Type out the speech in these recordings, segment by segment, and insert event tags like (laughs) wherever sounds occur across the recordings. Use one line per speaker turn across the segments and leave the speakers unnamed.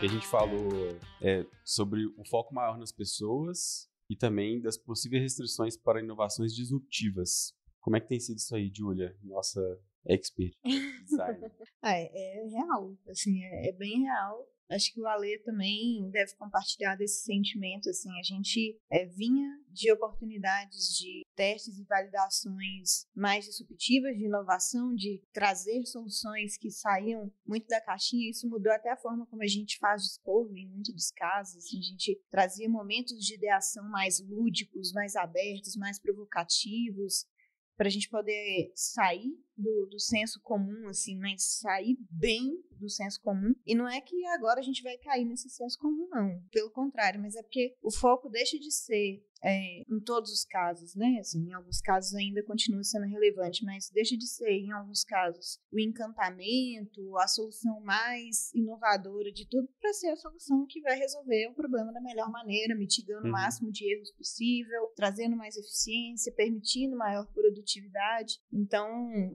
que a gente falou é, sobre o foco maior nas pessoas e também das possíveis restrições para inovações disruptivas. Como é que tem sido isso aí, Julia, nossa expert design? (laughs)
é, é real, assim, é, é bem real. Acho que o Ale também deve compartilhar desse sentimento, assim, a gente é, vinha de oportunidades de testes e validações mais disruptivas, de inovação, de trazer soluções que saíam muito da caixinha, isso mudou até a forma como a gente faz discovery em muitos dos casos, assim, a gente trazia momentos de ideação mais lúdicos, mais abertos, mais provocativos, para a gente poder sair do, do senso comum, assim, mas sair bem do senso comum. E não é que agora a gente vai cair nesse senso comum, não. Pelo contrário, mas é porque o foco deixa de ser é, em todos os casos, né? Assim, em alguns casos ainda continua sendo relevante, mas deixa de ser, em alguns casos, o encantamento, a solução mais inovadora de tudo, para ser a solução que vai resolver o problema da melhor maneira, mitigando uhum. o máximo de erros possível, trazendo mais eficiência, permitindo maior produtividade. Então,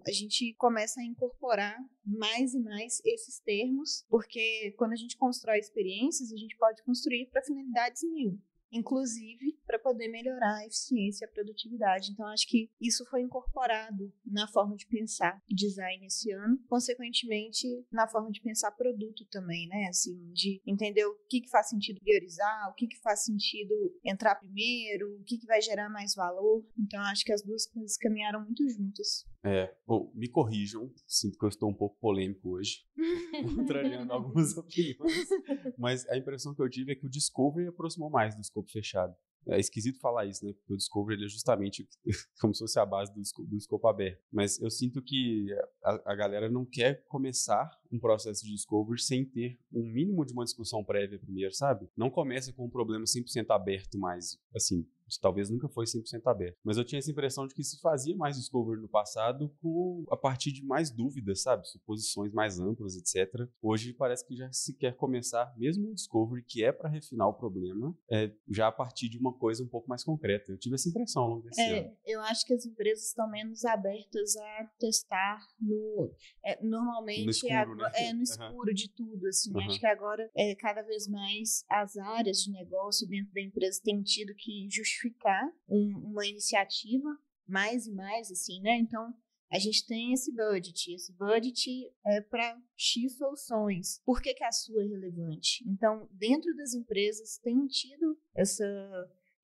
a gente começa a incorporar mais e mais esses termos, porque quando a gente constrói experiências, a gente pode construir para finalidades mil inclusive para poder melhorar a eficiência e a produtividade. Então, acho que isso foi incorporado na forma de pensar design esse ano, consequentemente, na forma de pensar produto também, né? Assim, de entender o que, que faz sentido priorizar, o que, que faz sentido entrar primeiro, o que, que vai gerar mais valor. Então, acho que as duas coisas caminharam muito juntas.
É, bom, me corrijam, sinto que eu estou um pouco polêmico hoje, (laughs) contrariando algumas (laughs) opiniões, mas a impressão que eu tive é que o Discovery aproximou mais do escopo fechado. É esquisito falar isso, né? Porque o Discovery ele é justamente (laughs) como se fosse a base do, do escopo aberto. Mas eu sinto que a, a, galera não quer começar um processo de Discovery sem ter um mínimo de uma discussão prévia primeiro, sabe? Não começa com um problema 100% aberto mais, assim, talvez nunca foi 100% aberto. Mas eu tinha essa impressão de que se fazia mais Discovery no passado com, a partir de mais dúvidas, sabe? Suposições mais amplas, etc. Hoje parece que já se quer começar, mesmo um Discovery que é para refinar o problema, é, já a partir de uma coisa um pouco mais concreta. Eu tive essa impressão ao longo desse
é,
ano.
Eu acho que as empresas estão menos abertas a testar no. É, normalmente
no escuro,
é,
né?
é no escuro uhum. de tudo. Assim, uhum. Acho que agora, é, cada vez mais, as áreas de negócio dentro da empresa têm tido que justificar justificar um, uma iniciativa mais e mais, assim, né? Então, a gente tem esse budget, esse budget é para X soluções. Por que, que a sua é relevante? Então, dentro das empresas tem tido essa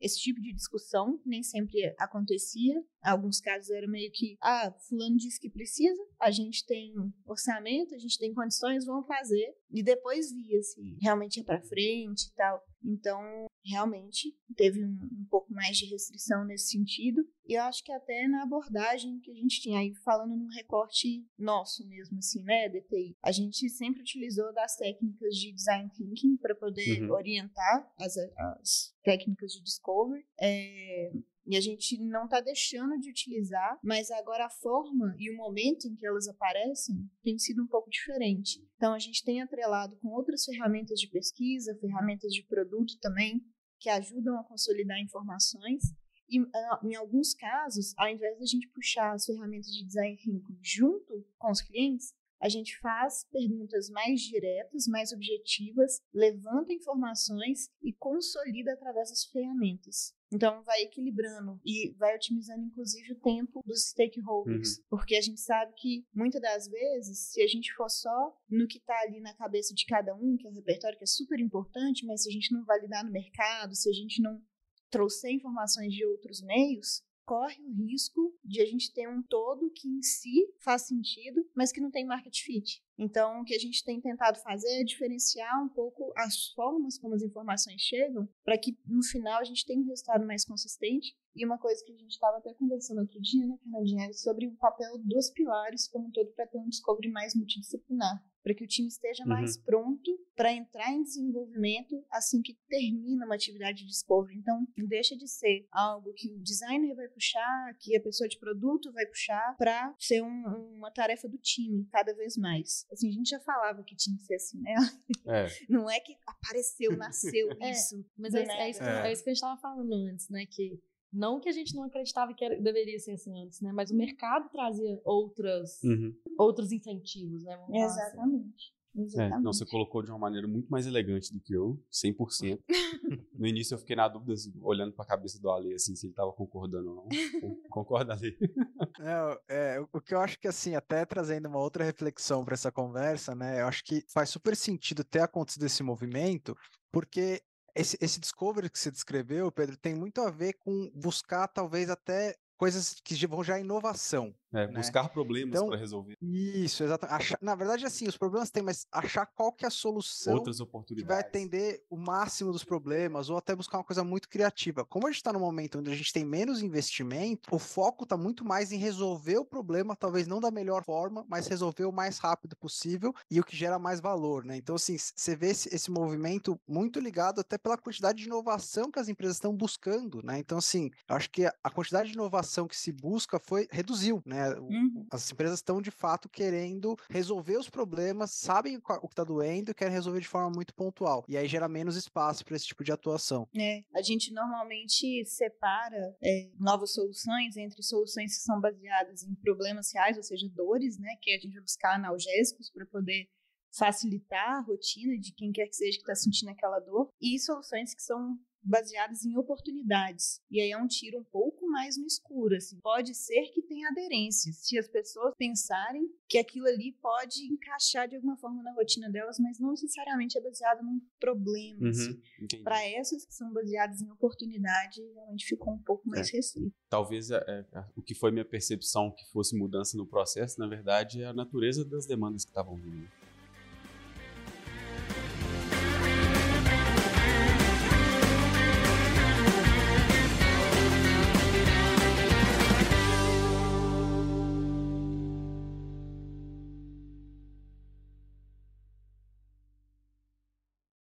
esse tipo de discussão nem sempre acontecia. Em alguns casos era meio que, ah, fulano disse que precisa, a gente tem orçamento, a gente tem condições, vamos fazer. E depois via se realmente ia para frente e tal. Então, realmente teve um, um, pouco mais de restrição nesse sentido. E eu acho que até na abordagem que a gente tinha aí, falando no recorte nosso mesmo, assim, né, DTI, a gente sempre utilizou das técnicas de design thinking para poder uhum. orientar as, as técnicas de discovery. É, e a gente não está deixando de utilizar, mas agora a forma e o momento em que elas aparecem tem sido um pouco diferente. Então a gente tem atrelado com outras ferramentas de pesquisa, ferramentas de produto também, que ajudam a consolidar informações. E ah, em alguns casos, ao invés de a gente puxar as ferramentas de design thinking junto com os clientes, a gente faz perguntas mais diretas, mais objetivas, levanta informações e consolida através das ferramentas. Então, vai equilibrando e vai otimizando, inclusive, o tempo dos stakeholders. Uhum. Porque a gente sabe que, muitas das vezes, se a gente for só no que está ali na cabeça de cada um, que é o repertório que é super importante, mas se a gente não validar no mercado, se a gente não trouxer informações de outros meios, corre o risco de a gente ter um todo que em si faz sentido, mas que não tem market fit. Então, o que a gente tem tentado fazer é diferenciar um pouco as formas como as informações chegam, para que no final a gente tenha um resultado mais consistente. E uma coisa que a gente estava até conversando outro dia, né, Fernandinha, é sobre o papel dos pilares como um todo para ter um discovery mais multidisciplinar para que o time esteja uhum. mais pronto para entrar em desenvolvimento assim que termina uma atividade de discovery. Então, deixa de ser algo que o designer vai puxar, que a pessoa de produto vai puxar, para ser um, uma tarefa do time cada vez mais. Assim, a gente já falava que tinha que ser assim, né?
É. (laughs)
Não é que apareceu, nasceu (laughs)
é,
isso.
Mas é, é, isso, é. isso que a gente estava falando antes, né? Que não que a gente não acreditava que era, deveria ser assim antes, né? Mas o mercado trazia outras, uhum. outros incentivos, né?
Exatamente.
É, não, você colocou de uma maneira muito mais elegante do que eu, 100%. (laughs) no início eu fiquei na dúvida, assim, olhando para a cabeça do Ale, assim, se ele estava concordando ou não. (laughs) Concorda, Ale?
Não, é, o que eu acho que, assim, até trazendo uma outra reflexão para essa conversa, né, eu acho que faz super sentido ter acontecido esse movimento, porque esse, esse discovery que você descreveu, Pedro, tem muito a ver com buscar talvez até coisas que vão já inovação.
É, né? buscar problemas então, para resolver.
Isso, exatamente. na verdade, assim, os problemas tem, mas achar qual que é a solução
Outras oportunidades.
que vai atender o máximo dos problemas, ou até buscar uma coisa muito criativa. Como a gente está no momento onde a gente tem menos investimento, o foco está muito mais em resolver o problema, talvez não da melhor forma, mas resolver o mais rápido possível e o que gera mais valor, né? Então, assim, você vê esse, esse movimento muito ligado até pela quantidade de inovação que as empresas estão buscando, né? Então, assim, acho que a quantidade de inovação que se busca foi reduziu, né? Né? Uhum. As empresas estão de fato querendo resolver os problemas, sabem o que está doendo e querem resolver de forma muito pontual. E aí gera menos espaço para esse tipo de atuação.
É, a gente normalmente separa é, novas soluções entre soluções que são baseadas em problemas reais, ou seja, dores, né? Que a gente vai buscar analgésicos para poder facilitar a rotina de quem quer que seja que está sentindo aquela dor, e soluções que são baseadas em oportunidades. E aí é um tiro um pouco mais no escuro, assim. Pode ser que tenha aderência, se as pessoas pensarem que aquilo ali pode encaixar de alguma forma na rotina delas, mas não necessariamente é baseado num problema. Uhum, assim. Para essas que são baseadas em oportunidade, realmente ficou um pouco mais é. restrito.
Talvez é, é, o que foi minha percepção que fosse mudança no processo, na verdade, é a natureza das demandas que estavam vindo.